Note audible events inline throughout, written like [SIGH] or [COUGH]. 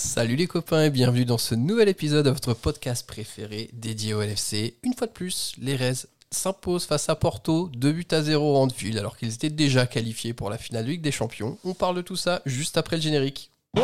Salut les copains et bienvenue dans ce nouvel épisode de votre podcast préféré dédié au LFC. Une fois de plus, les Reds s'imposent face à Porto, 2 buts à 0 en Anfield alors qu'ils étaient déjà qualifiés pour la finale de Ligue des Champions. On parle de tout ça juste après le générique. Oh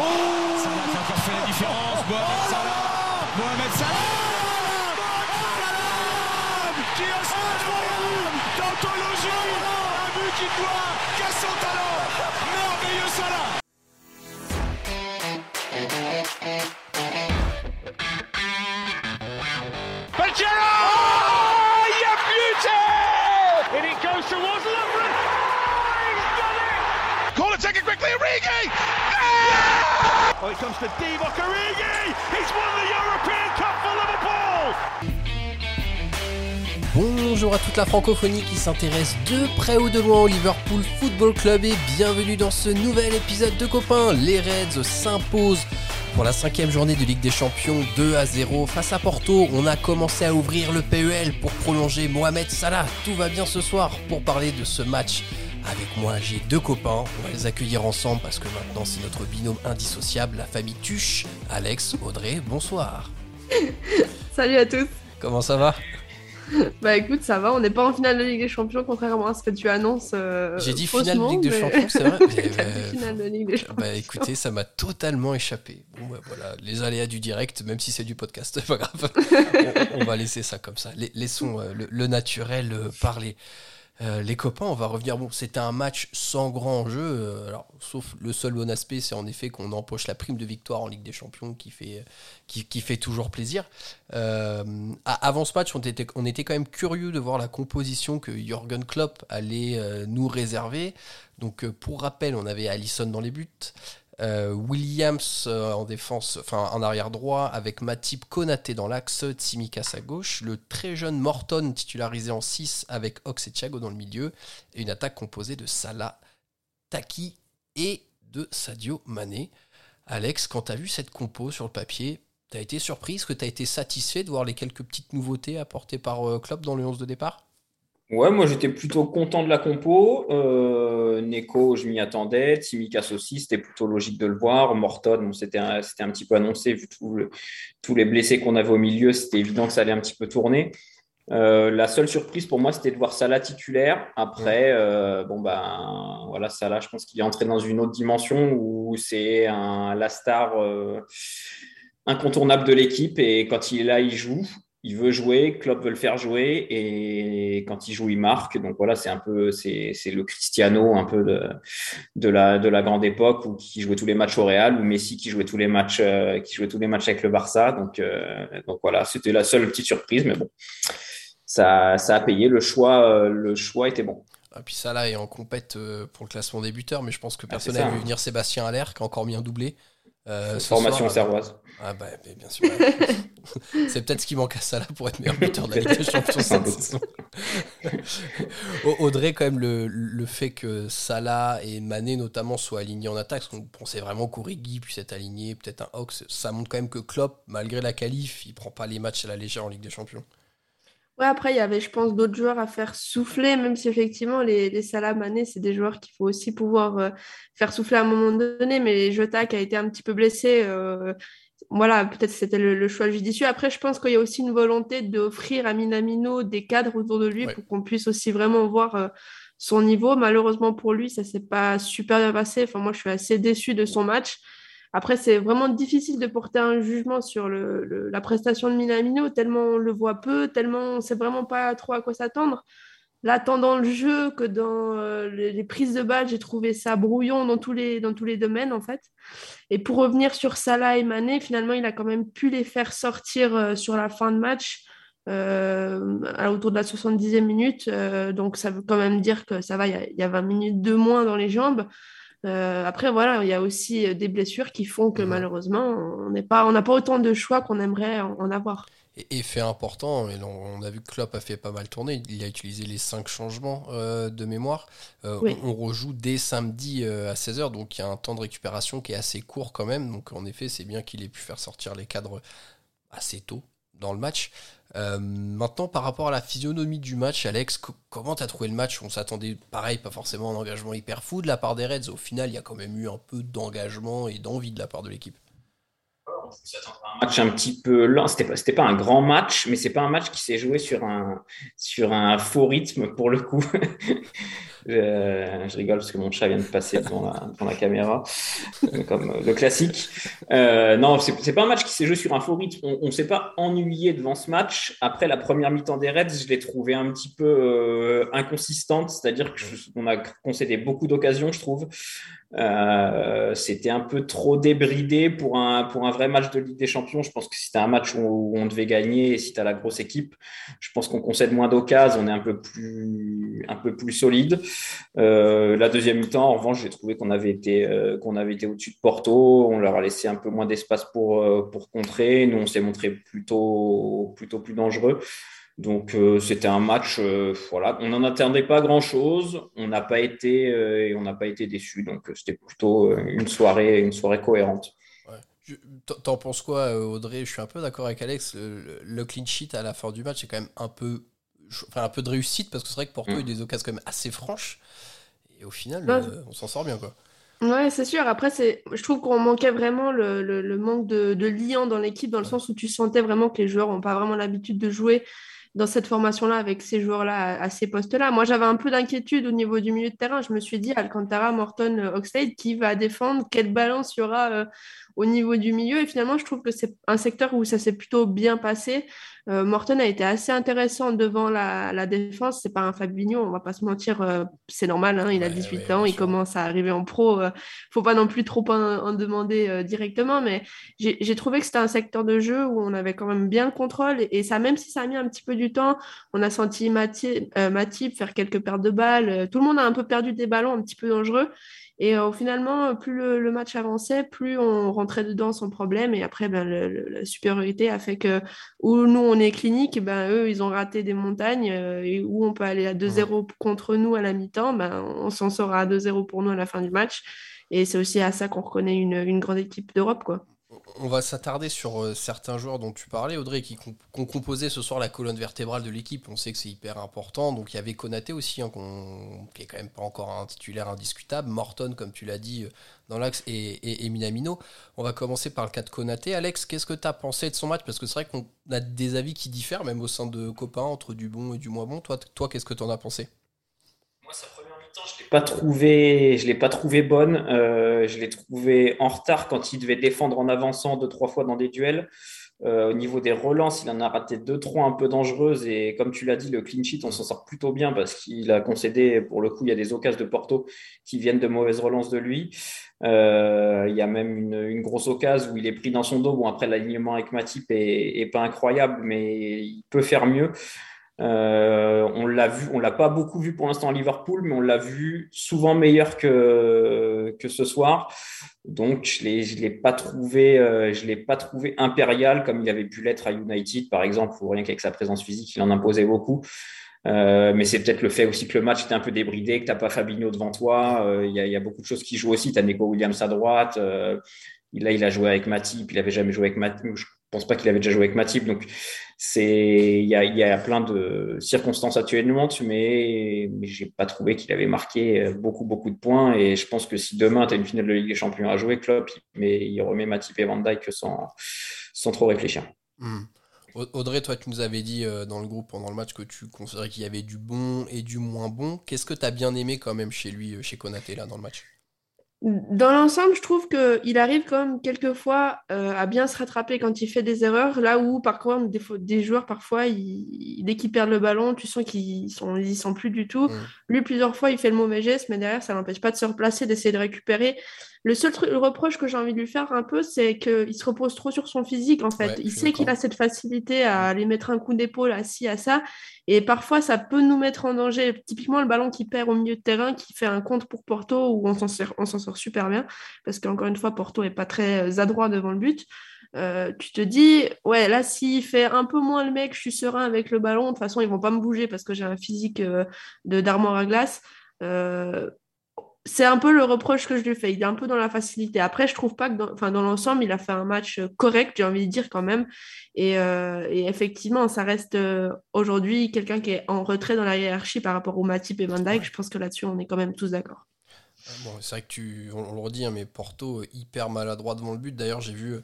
it quickly, Origi! Oh, it comes to Divock Origi! He's won the European Cup for Liverpool! Bonjour à toute la francophonie qui s'intéresse de près ou de loin au Liverpool Football Club et bienvenue dans ce nouvel épisode de copains. Les Reds s'imposent pour la cinquième journée de Ligue des Champions 2 à 0 face à Porto. On a commencé à ouvrir le PEL pour prolonger Mohamed Salah. Tout va bien ce soir pour parler de ce match. Avec moi, j'ai deux copains. On va les accueillir ensemble parce que maintenant c'est notre binôme indissociable, la famille Tuche. Alex, Audrey, bonsoir. [LAUGHS] Salut à tous. Comment ça va? Bah écoute, ça va, on n'est pas en finale de Ligue des Champions, contrairement à ce que tu annonces. euh, J'ai dit finale de Ligue des Champions, c'est vrai [LAUGHS] Mais, euh, finale de Ligue des Champions. Bah écoutez, ça m'a totalement échappé. Bon bah voilà, les aléas du direct, même si c'est du podcast, c'est pas grave. [LAUGHS] on, on va laisser ça comme ça. La- Laissons euh, le, le naturel euh, parler. Euh, les copains, on va revenir. Bon, c'était un match sans grand enjeu. euh, alors, sauf le seul bon aspect, c'est en effet qu'on empoche la prime de victoire en Ligue des Champions, qui fait, qui, qui fait toujours plaisir. Euh, avant ce match, on était, on était quand même curieux de voir la composition que Jürgen Klopp allait euh, nous réserver. Donc, euh, pour rappel, on avait Allison dans les buts. Euh, Williams euh, en défense, enfin en arrière droit, avec Matip Konaté dans l'axe, Tsimikas à gauche, le très jeune Morton titularisé en 6 avec Ox et Thiago dans le milieu, et une attaque composée de Salah, Taki et de Sadio Mané. Alex, quand tu as vu cette compo sur le papier, tu as été surpris Est-ce que tu as été satisfait de voir les quelques petites nouveautés apportées par euh, Klopp dans le 11 de départ? Ouais, moi j'étais plutôt content de la compo. Euh, Neko, je m'y attendais. Tsimikas aussi, c'était plutôt logique de le voir. Morton, bon, c'était un, petit peu annoncé vu tout le- tous les blessés qu'on avait au milieu. C'était évident que ça allait un petit peu tourner. Euh, la seule surprise pour moi, c'était de voir Salah titulaire. Après, euh, bon ben voilà, Salah, je pense qu'il est entré dans une autre dimension où c'est la star euh, incontournable de l'équipe et quand il est là, il joue. Il veut jouer, Klopp veut le faire jouer et quand il joue, il marque. Donc voilà, c'est un peu, c'est, c'est le Cristiano un peu de, de la, de la grande époque où qui jouait tous les matchs au Real ou Messi qui jouait tous les matchs, euh, qui jouait tous les matchs avec le Barça. Donc, euh, donc voilà, c'était la seule petite surprise, mais bon, ça, ça a payé. Le choix, euh, le choix était bon. Ah, puis Salah est en compète pour le classement des buteurs, mais je pense que personne n'a ça. vu venir Sébastien Allaire, qui a encore mis un doublé. Euh, Formation soir. servoise. Ah bah bien sûr. [LAUGHS] c'est peut-être ce qui manque à Salah pour être meilleur buteur de la Ligue des Champions [LAUGHS] cette saison. [LAUGHS] Au- Audrey, quand même, le, le fait que Salah et Mané notamment soient alignés en attaque, parce qu'on pensait vraiment qu'Origi puisse être aligné, peut-être un Ox, ça montre quand même que Klopp, malgré la qualif, il prend pas les matchs à la légère en Ligue des Champions. Ouais, après, il y avait, je pense, d'autres joueurs à faire souffler, même si effectivement, les, les Salah Mané, c'est des joueurs qu'il faut aussi pouvoir euh, faire souffler à un moment donné. Mais Jota qui a été un petit peu blessé, euh, voilà, peut-être c'était le, le choix judicieux. Après, je pense qu'il y a aussi une volonté d'offrir à Minamino des cadres autour de lui Ouais. pour qu'on puisse aussi vraiment voir euh, son niveau. Malheureusement pour lui, ça s'est pas super bien passé. Enfin, moi, je suis assez déçue de son match. Après, c'est vraiment difficile de porter un jugement sur la prestation de Minamino, tellement on le voit peu, tellement on ne sait vraiment pas trop à quoi s'attendre. Là, tant dans le jeu que dans euh, les, prises de balles, j'ai trouvé ça brouillon dans tous les, dans tous les domaines, en fait. Et pour revenir sur Salah et Mané, finalement, il a quand même pu les faire sortir euh, sur la fin de match, euh, autour de la 70e minute. Donc, ça veut quand même dire que ça va, il y a 20 minutes de moins dans les jambes. Euh, après, voilà, il y a aussi euh, des blessures qui font que malheureusement, on n'est pas, on n'a pas autant de choix qu'on aimerait en, avoir. Et, et fait important, et on, on a vu que Klopp a fait pas mal tourner, il a utilisé les 5 changements euh, de mémoire. Euh, Oui. on, on rejoue dès samedi à 16h, donc il y a un temps de récupération qui est assez court quand même. Donc en effet, c'est bien qu'il ait pu faire sortir les cadres assez tôt dans le match. Euh, maintenant, par rapport à la physionomie du match, Alex, co- comment t'as trouvé le match? On s'attendait, pareil, pas forcément un engagement hyper fou de la part des Reds. Au final, il y a quand même eu un peu d'engagement et d'envie de la part de l'équipe. un match un petit peu lent. C'était pas, pas un grand match, mais c'est pas un match qui s'est joué sur un, sur un faux rythme pour le coup. Je, rigole parce que mon chat vient de passer devant la, caméra, comme le classique. Euh, non, c'est pas un match qui s'est joué sur un faux rythme. On, ne s'est pas ennuyé devant ce match. Après la première mi-temps des Reds, je l'ai trouvé un petit peu euh, inconsistante, c'est-à-dire qu'on a concédé beaucoup d'occasions, je trouve. Euh, c'était un peu trop débridé pour un, pour un vrai match de Ligue des Champions. Je pense que c'était un match où, on devait gagner et si tu as la grosse équipe, je pense qu'on concède moins d'occasions, on est un peu plus, un peu plus solide. Euh, la deuxième mi-temps, en revanche, j'ai trouvé qu'on avait été, euh, qu'on avait été au-dessus de Porto. On leur a laissé un peu moins d'espace pour, pour contrer. Nous, on s'est montré plutôt, plutôt plus dangereux. Donc euh, c'était un match, euh, voilà, on n'en attendait pas grand-chose, on n'a pas été euh, et on n'a pas été déçus, donc c'était plutôt une soirée, une soirée cohérente. T'en penses quoi, Audrey? Je suis un peu d'accord avec Alex. Le, clean sheet à la fin du match, c'est quand même un peu, enfin, un peu de réussite parce que c'est vrai que Porto a eu des occasions quand même assez franches et au final, on s'en sort bien, quoi. Ouais, c'est sûr. Après, c'est, je trouve qu'on manquait vraiment le, le, manque de, de lien dans l'équipe, dans le sens où tu sentais vraiment que les joueurs n'ont pas vraiment l'habitude de jouer dans cette formation-là avec ces joueurs-là à, ces postes-là. Moi, j'avais un peu d'inquiétude au niveau du milieu de terrain. Je me suis dit, Alcantara, Morton, Oxlade, qui va défendre? Quelle balance il y aura euh, au niveau du milieu Et finalement, je trouve que c'est un secteur où ça s'est plutôt bien passé. Euh, Morton a été assez intéressant devant la, la défense. C'est pas un Fabinho, on va pas se mentir. Euh, c'est normal, hein, il a 18 ans, il commence à arriver en pro. Euh, faut pas non plus trop en, demander directement, mais j'ai trouvé que c'était un secteur de jeu où on avait quand même bien le contrôle. Et, ça, même si ça a mis un petit peu du temps, on a senti Matip faire quelques pertes de balles. Tout le monde a un peu perdu des ballons un petit peu dangereux. Et euh, finalement, plus le, match avançait, plus on rentrait dedans sans problème. Et après, ben, la supériorité a fait que où nous, on est clinique, ben, eux, ils ont raté des montagnes. Euh, et où on peut aller à 2-0 contre nous à la mi-temps, ben, on s'en sort à 2-0 pour nous à la fin du match. Et c'est aussi à ça qu'on reconnaît une, une grande équipe d'Europe. quoi on va s'attarder sur euh, certains joueurs dont tu parlais, Audrey, qui ont composé ce soir la colonne vertébrale de l'équipe. On sait que c'est hyper important. Donc il y avait Konaté aussi, hein, qui est quand même pas encore un titulaire indiscutable. Morton, comme tu l'as dit, euh, dans l'axe, et, Minamino. On va commencer par le cas de Konaté. Alex, qu'est-ce que tu as pensé de son match? Parce que c'est vrai qu'on a des avis qui diffèrent, même au sein de copains, entre du bon et du moins bon. Toi, qu'est-ce que tu en as pensé? Moi, je l'ai pas trouvé, je l'ai pas trouvé bonne. Euh, je l'ai trouvé en retard quand il devait défendre en avançant deux trois fois dans des duels. Euh, au niveau des relances, il en a raté deux trois un peu dangereuses et comme tu l'as dit, le clean sheet, on s'en sort plutôt bien parce qu'il a concédé. Pour le coup, il y a des occasions de Porto qui viennent de mauvaises relances de lui. Euh, il y a même une, grosse occasion où il est pris dans son dos. Bon, après l'alignement avec Matip est, est pas incroyable, mais il peut faire mieux. Euh, on l'a vu, on l'a pas beaucoup vu pour l'instant à Liverpool, mais on l'a vu souvent meilleur que, que ce soir. Donc je l'ai, l'ai pas trouvé, euh, je l'ai pas trouvé impérial comme il avait pu l'être à United par exemple, ou rien qu'avec sa présence physique, il en imposait beaucoup. Euh, mais c'est peut-être le fait aussi que le match était un peu débridé, que tu n'as pas Fabinho devant toi. Il y, a beaucoup de choses qui jouent aussi. Tu as Nico Williams à droite. là, il a joué avec Matip. Il avait jamais joué avec Matip. Pense pas qu'il avait déjà joué avec Matip. Donc, c'est il y a, y a, plein de circonstances atténuantes, mais, mais j'ai pas trouvé qu'il avait marqué beaucoup beaucoup de points. Et je pense que si demain tu as une finale de Ligue des Champions à jouer, Klopp, mais il remet Matip et Van Dijk sans, sans trop réfléchir. Hmm. Audrey, toi, tu nous avais dit euh, dans le groupe pendant le match que tu considérais qu'il y avait du bon et du moins bon. Qu'est-ce que tu as bien aimé quand même chez lui, euh, chez Konaté, là, dans le match? Dans l'ensemble, je trouve qu'il arrive quand même quelquefois euh, à bien se rattraper quand il fait des erreurs, là où par contre des, des joueurs parfois, dès qu'ils perdent le ballon, tu sens qu'ils sont, ils sont plus du tout. Mm. Lui, plusieurs fois, il fait le mauvais geste, mais derrière, ça n'empêche pas de se replacer, d'essayer de récupérer. Le seul reproche que j'ai envie de lui faire un peu, c'est qu'il se repose trop sur son physique, en fait. il sait qu'il a cette facilité à aller mettre un coup d'épaule à ci, à ça. Et parfois, ça peut nous mettre en danger. Typiquement, le ballon qui perd au milieu de terrain, qui fait un compte pour Porto, où on s'en sort, super bien. Parce qu'encore une fois, Porto n'est pas très euh, adroit devant le but. Euh, tu te dis, ouais, là, s'il fait un peu moins le mec, je suis serein avec le ballon. De toute façon, ils vont pas me bouger parce que j'ai un physique euh, de d'armoire à glace c'est un peu le reproche que je lui fais. Il est un peu dans la facilité. Après, je trouve pas que dans, dans l'ensemble, il a fait un match euh, correct, j'ai envie de dire quand même. Et, euh, effectivement, ça reste euh, aujourd'hui quelqu'un qui est en retrait dans la hiérarchie par rapport au Matip et Van Dijk. Je pense que là-dessus, on est quand même tous d'accord. c'est vrai que tu, on, le redit, hein, mais Porto hyper maladroit devant le but. D'ailleurs, j'ai vu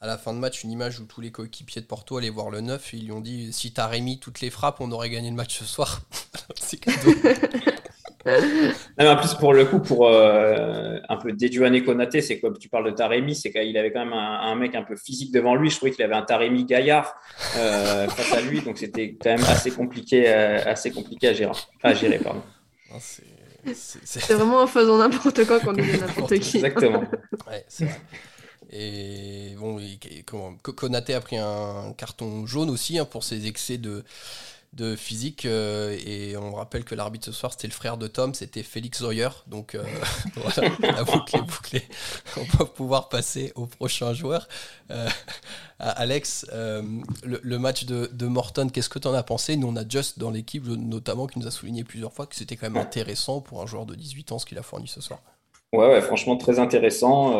à la fin de match une image où tous les coéquipiers de Porto allaient voir le 9 et ils lui ont dit si t'as remis toutes les frappes, on aurait gagné le match ce soir. [LAUGHS] c'est cadeau. [LAUGHS] en plus, pour le coup, pour euh, un peu déduaner Konaté, c'est comme tu parles de Taremi, c'est qu'il avait quand même un, mec un peu physique devant lui. Je trouvais qu'il avait un Taremi gaillard euh, [LAUGHS] face à lui, donc c'était quand même assez compliqué, euh, assez compliqué à gérer. À gérer pardon. C'est vraiment en faisant n'importe quoi qu'on dit n'importe qui. Exactement. [LAUGHS] ouais, c'est vrai. Et bon, Konaté a pris un carton jaune aussi hein, pour ses excès de, de physique. Euh, et on rappelle que l'arbitre ce soir, c'était le frère de Tom, c'était Félix Zoyer. Donc euh, [LAUGHS] voilà, la boucle est bouclée. [LAUGHS] On va pouvoir passer au prochain joueur. Euh, Alex, le, match de, de Morton, qu'est-ce que tu en as pensé? Nous, on a Just dans l'équipe, notamment, qui nous a souligné plusieurs fois que c'était quand même intéressant pour un joueur de 18 ans ce qu'il a fourni ce soir. Ouais, ouais franchement, très intéressant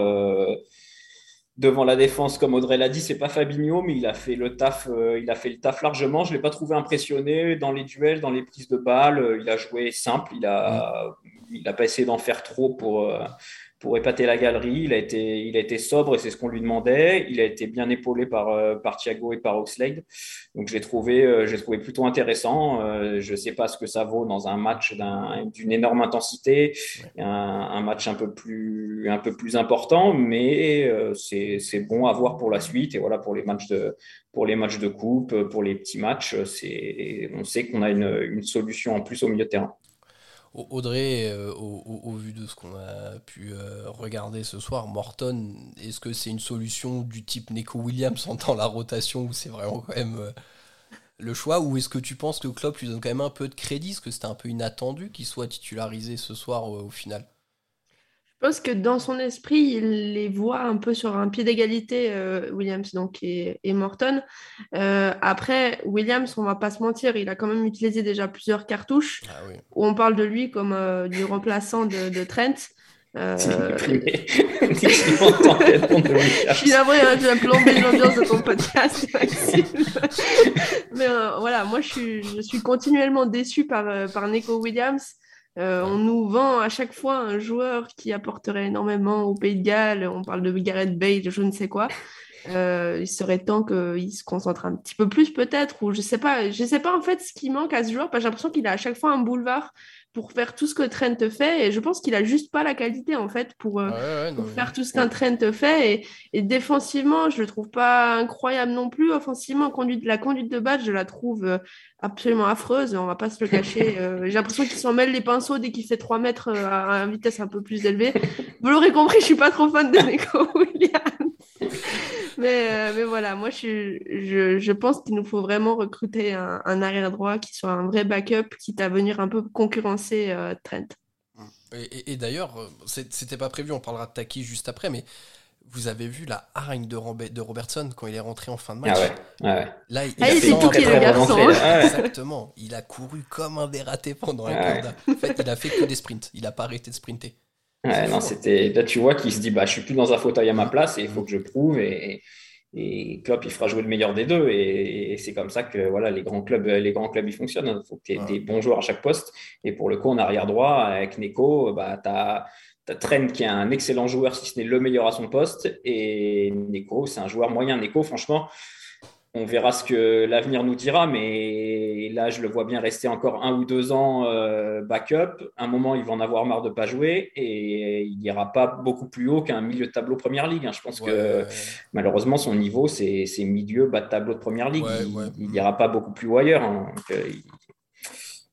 devant la défense, comme Audrey l'a dit, c'est pas Fabinho, mais il a fait le taf, euh, il a fait le taf largement. Je l'ai pas trouvé impressionné dans les duels, dans les prises de balles. Euh, il a joué simple, il a, il a pas essayé d'en faire trop pour, euh, pour épater la galerie. Il a été, il a été sobre et c'est ce qu'on lui demandait. Il a été bien épaulé par, euh, par Thiago et par Oxlade. Donc, j'ai trouvé, euh, trouvé plutôt intéressant. Euh, je ne sais pas ce que ça vaut dans un match d'une énorme intensité, un, match un peu plus, un peu plus important, mais c'est bon à voir pour la suite. Et voilà, pour les matchs de, pour les matchs de coupe, pour les petits matchs, on sait qu'on a une, une solution en plus au milieu de terrain. Audrey, euh, au, vu de ce qu'on a pu euh, regarder ce soir, Morton, est-ce que c'est une solution du type Neko Williams en temps la rotation où c'est vraiment quand même euh, le choix? Ou est-ce que tu penses que Klopp lui donne quand même un peu de crédit? Parce que c'était un peu inattendu qu'il soit titularisé ce soir au final? Je pense que dans son esprit, il les voit un peu sur un pied d'égalité, euh, Williams donc, et, Morton. Euh, après, Williams, on va pas se mentir, il a quand même utilisé déjà plusieurs cartouches ah où on parle de lui comme euh, du remplaçant de, Trent. Je suis navrée, hein, tu as plombé l'ambiance de ton podcast, [LAUGHS] Mais voilà, moi, je suis, je suis continuellement déçu par, par Nico Williams. Euh, on nous vend à chaque fois un joueur qui apporterait énormément au Pays de Galles. On parle de Gareth Bale, je ne sais quoi. [LAUGHS] Euh, il serait temps qu'il se concentre un petit peu plus peut-être ou je sais pas je sais pas en fait ce qui manque à ce joueur parce que j'ai l'impression qu'il a à chaque fois un boulevard pour faire tout ce que Trent fait et je pense qu'il a juste pas la qualité en fait pour, euh, faire tout ce qu'un Trent fait et, défensivement je le trouve pas incroyable non plus. Offensivement conduite, la conduite de base je la trouve euh, absolument affreuse on va pas se le cacher [LAUGHS] j'ai l'impression qu'il s'en mêle les pinceaux dès qu'il fait 3 mètres à une vitesse un peu plus élevée. Vous l'aurez compris je suis pas trop fan de Nico [LAUGHS] Williams mais, euh, mais, voilà, moi, je, je, je pense qu'il nous faut vraiment recruter un, arrière-droit qui soit un vrai backup, quitte à venir un peu concurrencer euh, Trent. Et, d'ailleurs, euh, c'était pas prévu, on parlera de Taki juste après, mais vous avez vu la hargne de, de Robertson quand il est rentré en fin de match? Ah ouais, Là, il, ah, a tout le garçon. Exactement. Il a couru comme un dératé pendant un quart En fait, il a fait que des sprints. Il n'a pas arrêté de sprinter non, c'était là tu vois qu'il se dit bah je suis plus dans un fauteuil à ma place et il faut que je prouve et, et Klopp il fera jouer le meilleur des deux et, c'est comme ça que voilà les grands clubs les grands clubs ils fonctionnent. Il faut que tu aies des bons joueurs à chaque poste et pour le coup en arrière droit avec Neko bah tu as Trent qui est un excellent joueur, si ce n'est le meilleur à son poste, et Neko, c'est un joueur moyen. Neko, franchement, on verra ce que l'avenir nous dira, mais là, je le vois bien rester encore un ou deux ans euh, backup. un moment, il va en avoir marre de pas jouer et il n'ira pas beaucoup plus haut qu'un milieu de tableau première ligue. Hein. Je pense que malheureusement, son niveau, c'est milieu bas de tableau de première ligue. il n'ira pas beaucoup plus haut ailleurs. Hein. Euh,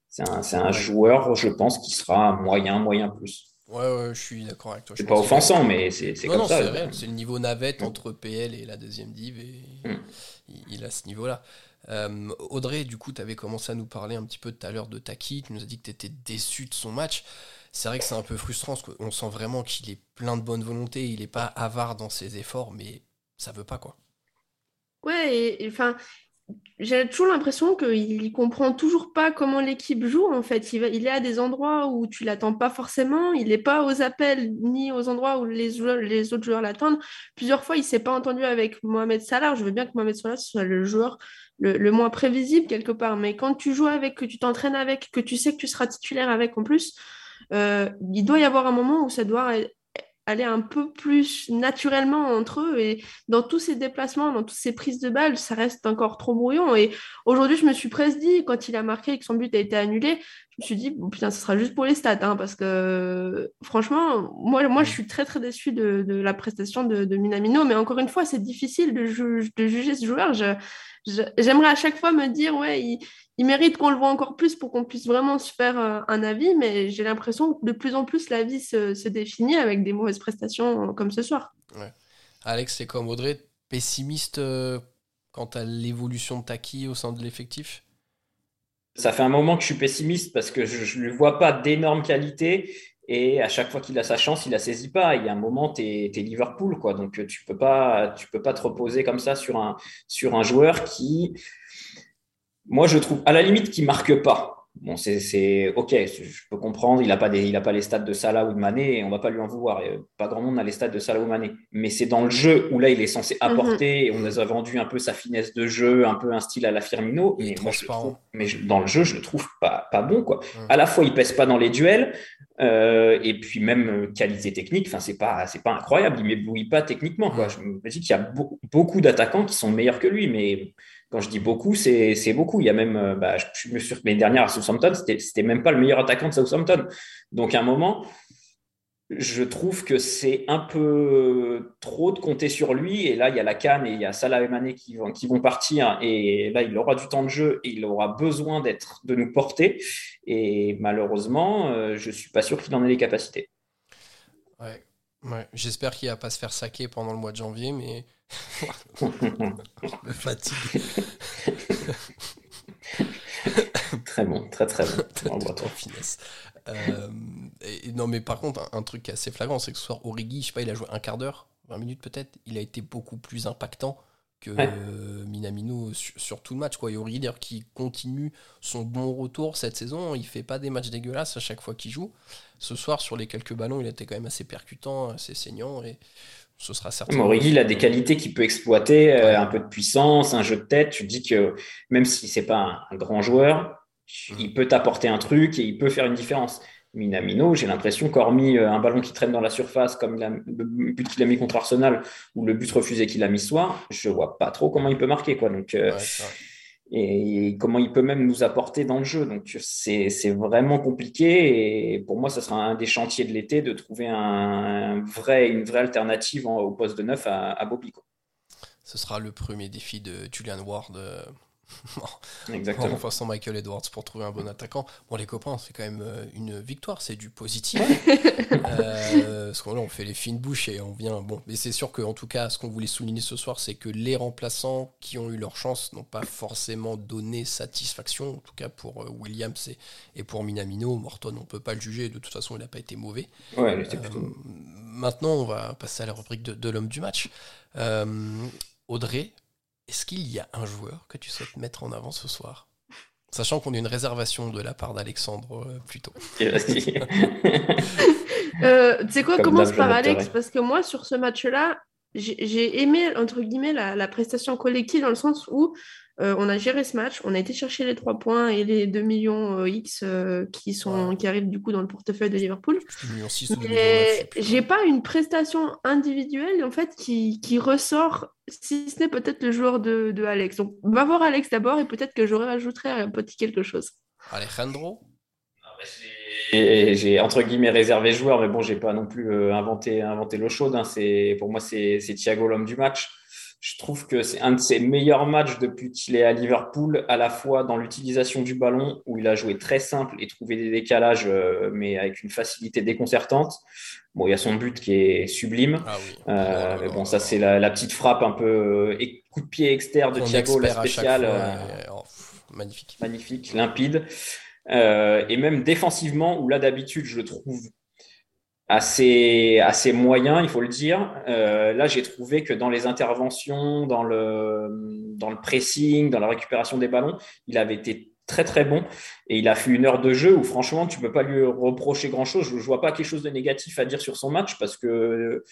c'est un, joueur, je pense, qui sera moyen, moyen plus. Ouais, ouais, je suis d'accord avec toi. C'est pas offensant, mais c'est comme ça. C'est le niveau navette entre PL et la deuxième div. Et... Hmm il, a ce niveau-là. Euh, Audrey, du coup, tu avais commencé à nous parler un petit peu tout à l'heure de Taki. Tu nous as dit que tu étais déçu de son match. C'est vrai que c'est un peu frustrant parce qu'on sent vraiment qu'il est plein de bonne volonté. Il n'est pas avare dans ses efforts, mais ça veut pas quoi. Ouais, enfin, j'ai toujours l'impression qu'il comprend toujours pas comment l'équipe joue en fait. Il, est à des endroits où tu l'attends pas forcément. Il n'est pas aux appels ni aux endroits où les, les autres joueurs l'attendent. Plusieurs fois, il s'est pas entendu avec Mohamed Salah. Je veux bien que Mohamed Salah soit le joueur le, moins prévisible quelque part. Mais quand tu joues avec, que tu t'entraînes avec, que tu sais que tu seras titulaire avec en plus, euh, il doit y avoir un moment où ça doit aller un peu plus naturellement entre eux. Et dans tous ces déplacements, dans toutes ces prises de balles, ça reste encore trop brouillon. Et aujourd'hui, je me suis presque dit, quand il a marqué que son but a été annulé, je me suis dit, bon, putain, ce sera juste pour les stats. Hein, parce que franchement, moi, moi, je suis très, très déçu de, la prestation de, Minamino. Mais encore une fois, c'est difficile de, de, juger ce joueur. J'aimerais à chaque fois me dire, ouais, il, il mérite qu'on le voit encore plus pour qu'on puisse vraiment se faire euh, un avis, mais j'ai l'impression que de plus en plus l'avis se, se définit avec des mauvaises prestations euh, comme ce soir. Alex, c'est comme Audrey, pessimiste euh, quant à l'évolution de Taki au sein de l'effectif? Ça fait un moment que je suis pessimiste parce que je ne lui vois pas d'énormes qualités et à chaque fois qu'il a sa chance, il la saisit pas. Il y a un moment, tu es, Liverpool, quoi. Donc tu peux peux pas te reposer comme ça sur un, sur un joueur qui moi, je trouve, à la limite, qu'il marque pas. Bon, c'est OK, je peux comprendre, il n'a pas, des, il a pas les stats de Salah ou de Mané, et on va pas lui en vouloir. Pas grand monde n'a les stats de Salah ou Mané. Mais c'est dans le jeu où là, il est censé mhm. apporter, et on nous a vendu un peu sa finesse de jeu, un peu un style à la Firmino. Mais, moi, je mais dans le jeu, je le trouve pas, pas bon. Quoi. À la fois, il pèse pas dans les duels, euh, et puis même euh, qualité technique, enfin, c'est pas, c'est pas incroyable, il m'éblouit pas techniquement. Quoi. Je me dis qu'il y a beaucoup d'attaquants qui sont meilleurs que lui, mais quand je dis beaucoup, c'est beaucoup. Il y a même, euh, bah, je, suis l'année dernière à Southampton, c'était même pas le meilleur attaquant de Southampton. Donc à un moment, je trouve que c'est un peu trop de compter sur lui. Et là, il y a la Cannes et il y a Salah et Mané qui vont, qui vont partir. Et là, il aura du temps de jeu et il aura besoin d'être, de nous porter. Et malheureusement, euh, je suis pas sûr qu'il en ait les capacités. Ouais. J'espère qu'il va pas se faire saquer pendant le mois de janvier, mais [LAUGHS] me fatigue. [LAUGHS] très bon, très très bon. [LAUGHS] finesse. Euh, non, mais par contre, un, truc assez flagrant, c'est que ce soir, Origi, je sais pas, il a joué un quart d'heure, 20 minutes peut-être, il a été beaucoup plus impactant que Minamino sur, tout le match. Quoi. Et Origi, d'ailleurs, qui continue son bon retour cette saison, il fait pas des matchs dégueulasses à chaque fois qu'il joue. Ce soir, sur les quelques ballons, il était quand même assez percutant, assez saignant. Et ce sera certainement. Il a des qualités qu'il peut exploiter, euh, un peu de puissance, un jeu de tête. Tu dis que même si c'est pas un, grand joueur, il peut t'apporter un truc et il peut faire une différence. Minamino, j'ai l'impression qu'hormis euh, un ballon qui traîne dans la surface, comme le but qu'il a mis contre Arsenal ou le but refusé qu'il a mis ce soir, je vois pas trop comment il peut marquer. Quoi. Donc, euh, et comment il peut même nous apporter dans le jeu. Donc, c'est vraiment compliqué. Et pour moi, ce sera un des chantiers de l'été de trouver un vrai, une vraie alternative au poste de neuf à, à Bobby. Ce sera le premier défi de Julian Ward euh, Exactement. En sans Michael Edwards pour trouver un bon attaquant. Bon, les copains, c'est quand même euh, une victoire, c'est du positif. [LAUGHS] euh, parce qu'on on fait les fines bouches et on vient. Bon, mais c'est sûr qu'en tout cas, ce qu'on voulait souligner ce soir, c'est que les remplaçants qui ont eu leur chance n'ont pas forcément donné satisfaction. En tout cas, pour euh, Williams et, et, pour Minamino. Morton, on peut pas le juger. De toute façon, il n'a pas été mauvais. Ouais, il était plutôt... Euh, maintenant, on va passer à la rubrique de, de l'homme du match. Audrey, est-ce qu'il y a un joueur que tu souhaites mettre en avant ce soir? Sachant qu'on a une réservation de la part d'Alexandre euh, plus tôt. [LAUGHS] euh, tu sais quoi, commence par Alex, parce que moi, sur ce match-là, j'ai aimé, entre guillemets, la, prestation collective dans le sens où euh, on a géré ce match, on a été chercher les 3 points et les 2 millions euh, X euh, qui, sont, qui arrivent du coup dans le portefeuille de Liverpool. Mais j'ai pas une prestation individuelle en fait qui, qui ressort, si ce n'est peut-être le joueur de, de, Alex. Donc va voir Alex d'abord et peut-être que j'aurai rajouterai un petit quelque chose. Alejandro? J'ai entre guillemets réservé joueur, mais bon, j'ai pas non plus inventé, inventé l'eau chaude. Hein. Pour moi, c'est Thiago l'homme du match. Je trouve que c'est un de ses meilleurs matchs depuis qu'il est à Liverpool, à la fois dans l'utilisation du ballon, où il a joué très simple et trouvé des décalages, euh, mais avec une facilité déconcertante. Bon, il y a son but qui est sublime. Ah euh, bon, ça, c'est la, petite frappe un peu euh, coup de pied externe de Thiago, la spéciale. Oh, magnifique. Magnifique, limpide. et même défensivement, où là, d'habitude, je le trouve assez, assez moyen, il faut le dire. Euh, là, j'ai trouvé que dans les interventions, dans le, dans le pressing, dans la récupération des ballons, il avait été très très bon et il a fait une heure de jeu où franchement tu peux pas lui reprocher grand chose je, ne vois pas quelque chose de négatif à dire sur son match parce que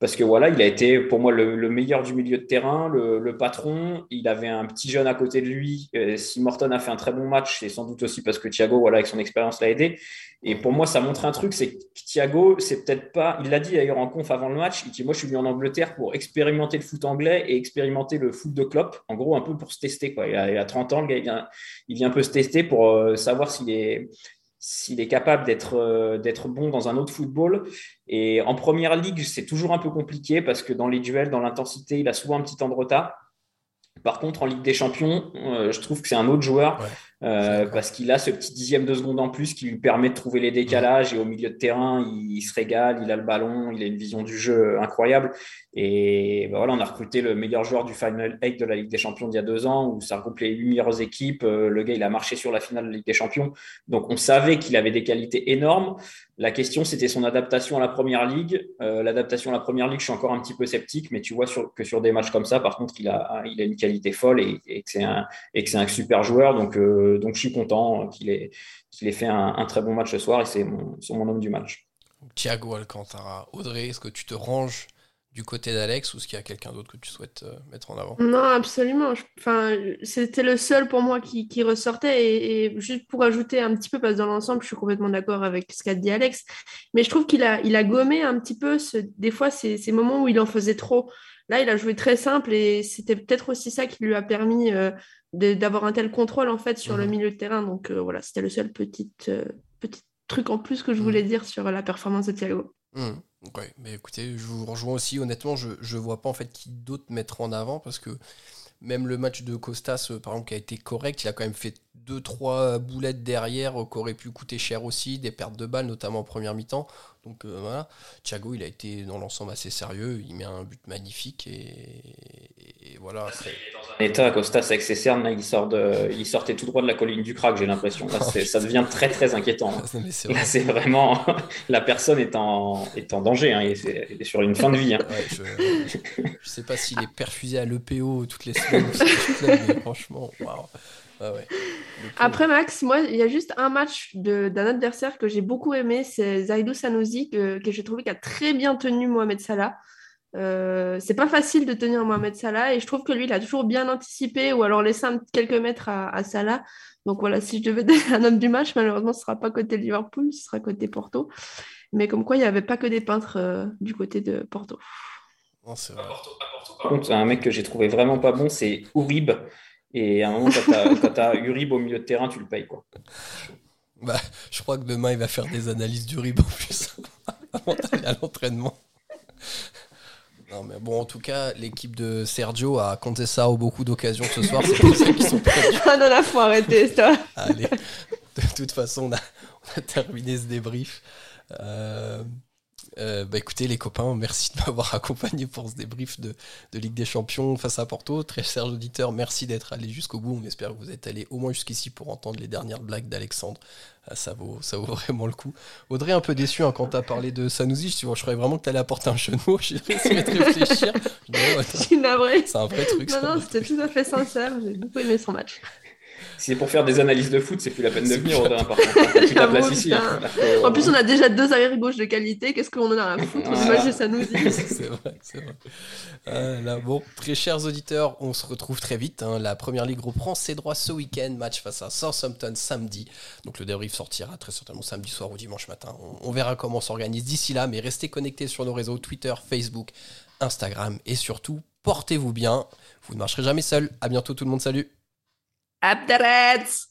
parce que voilà, il a été pour moi le, meilleur du milieu de terrain, le, patron. Il avait un petit jeune à côté de lui. Euh, si Morton a fait un très bon match, c'est sans doute aussi parce que Thiago, voilà, avec son expérience, l'a aidé. Et pour moi, ça montre un truc, c'est que Thiago, c'est peut-être pas. Il l'a dit d'ailleurs en conf avant le match. Il dit Moi, je suis venu en Angleterre pour expérimenter le foot anglais et expérimenter le foot de Klopp. En gros, un peu pour se tester. Il, a, 30 ans, le gars, il vient, il vient un peu se tester pour euh, savoir s'il est s'il est capable d'être euh, d'être bon dans un autre football. Et en première ligue, c'est toujours un peu compliqué parce que dans les duels, dans l'intensité, il a souvent un petit temps de retard. Par contre, en Ligue des Champions, euh, je trouve que c'est un autre joueur. Euh, parce qu'il a ce petit dixième de seconde en plus qui lui permet de trouver les décalages et au milieu de terrain, il, se régale, il a le ballon, il a une vision du jeu incroyable. Et ben voilà, on a recruté le meilleur joueur du Final 8 de la Ligue des Champions d'il y a deux ans, où ça regroupe les huit meilleures équipes. Euh, le gars, il a marché sur la finale de la Ligue des Champions. Donc, on savait qu'il avait des qualités énormes. La question, c'était son adaptation à la première ligue. Euh, l'adaptation à la première ligue, je suis encore un petit peu sceptique, mais tu vois que sur des matchs comme ça, par contre, il a, il a une qualité folle et, que c'est un, super joueur. Donc, donc je suis content qu'il ait, qu'il ait fait un, très bon match ce soir et c'est mon, mon homme du match. Thiago Alcantara, Audrey, est-ce que tu te ranges du côté d'Alex ou est-ce qu'il y a quelqu'un d'autre que tu souhaites euh, mettre en avant? Non, absolument. Enfin, c'était le seul pour moi qui, qui ressortait. Et, juste pour ajouter un petit peu, parce que dans l'ensemble, je suis complètement d'accord avec ce qu'a dit Alex, mais je trouve qu'il a, il a gommé un petit peu ce, des fois ces, ces, moments où il en faisait trop. Là, il a joué très simple et c'était peut-être aussi ça qui lui a permis euh, d'avoir un tel contrôle en fait sur le mhm. milieu de terrain. Donc euh, voilà, c'était le seul petit, petit truc en plus que je voulais mhm. dire sur la performance de Thiago. Mhm. mais écoutez, je vous rejoins aussi. Honnêtement, je ne vois pas en fait qui d'autre mettre en avant parce que même le match de Costas, par exemple, qui a été correct, il a quand même fait deux trois boulettes derrière qui auraient pu coûter cher aussi, des pertes de balles, notamment en première mi-temps. Donc euh, voilà, Thiago, il a été dans l'ensemble assez sérieux. Il met un but magnifique et, voilà. il est dans un état, Costas, avec ses cernes, il, sort de, il sortait tout droit de la colline du crack, j'ai l'impression. ça devient très très inquêtant. [LAUGHS] Là, c'est vraiment. la personne est en, est en danger. Hein, il, est, sur une fin de vie. Hein. je, ne sais pas s'il est perfusé à l'EPO toutes les semaines, mais franchement, waouh. Après, Max, moi, il y a juste un match d'un adversaire que j'ai beaucoup aimé, c'est Zaidou Sanoussi, que, j'ai trouvé qu'il a très bien tenu Mohamed Salah. Euh, c'est pas facile de tenir Mohamed Salah et je trouve que lui, il a toujours bien anticipé ou alors laissé quelques mètres à, Salah. Donc voilà, si je devais [LAUGHS] donner un homme du match, malheureusement, ce sera pas côté Liverpool, ce sera côté Porto. Mais comme quoi, il n'y avait pas que des peintres euh, du côté de Porto. Non, c'est vrai. par contre, un mec que j'ai trouvé vraiment pas bon, c'est Ourib. Et à un moment, quand tu as, Urib au milieu de terrain, tu le payes. Quoi. Bah, je crois que demain, il va faire des analyses d'Urib en plus, [LAUGHS] avant d'aller à l'entraînement. Non, mais bon, en tout cas, l'équipe de Sergio a compté ça beaucoup d'occasions ce soir. C'est pour ça qu'ils sont perdus. [LAUGHS] Ah non, là, faut arrêter ça. Allez, de toute façon, on a, on a terminé ce débrief. Euh, euh, bah écoutez les copains, merci de m'avoir [LAUGHS] accompagné pour ce débrief de, Ligue des Champions face à Porto. Très chers auditeurs, merci d'être allés jusqu'au bout. On espère que vous êtes allés au moins jusqu'ici pour entendre les dernières blagues d'Alexandre. Ah, ça, vaut, ça vaut [LAUGHS] vraiment le coup. Audrey, un peu déçu hein, quand tu as parlé de Sanouzi. Je, je croyais vraiment que tu allais apporter un genou. [LAUGHS] J'ai essayé de réfléchir. C'est un vrai truc. Non, non, c'était tout à fait sincère. J'ai beaucoup aimé son match. Si c'est pour faire des analyses de foot, c'est plus la peine de venir, Audrey, par contre. ta place ici. Hein. En plus, on a déjà deux arrières gauche de qualité. Qu'est-ce qu'on en a à foutre voilà. ça nous dit. [LAUGHS] c'est vrai, c'est vrai. Euh, là, bon, très chers auditeurs, on se retrouve très vite. Hein. La première ligue reprend ses droits ce week-end. Match face à Southampton samedi. Donc le débrief sortira très certainement samedi soir ou dimanche matin. On, on verra comment on s'organise d'ici là. Mais restez connectés sur nos réseaux Twitter, Facebook, Instagram et surtout, portez-vous bien. Vous ne marcherez jamais seul. À bientôt tout le monde. Salut. Up the Reds!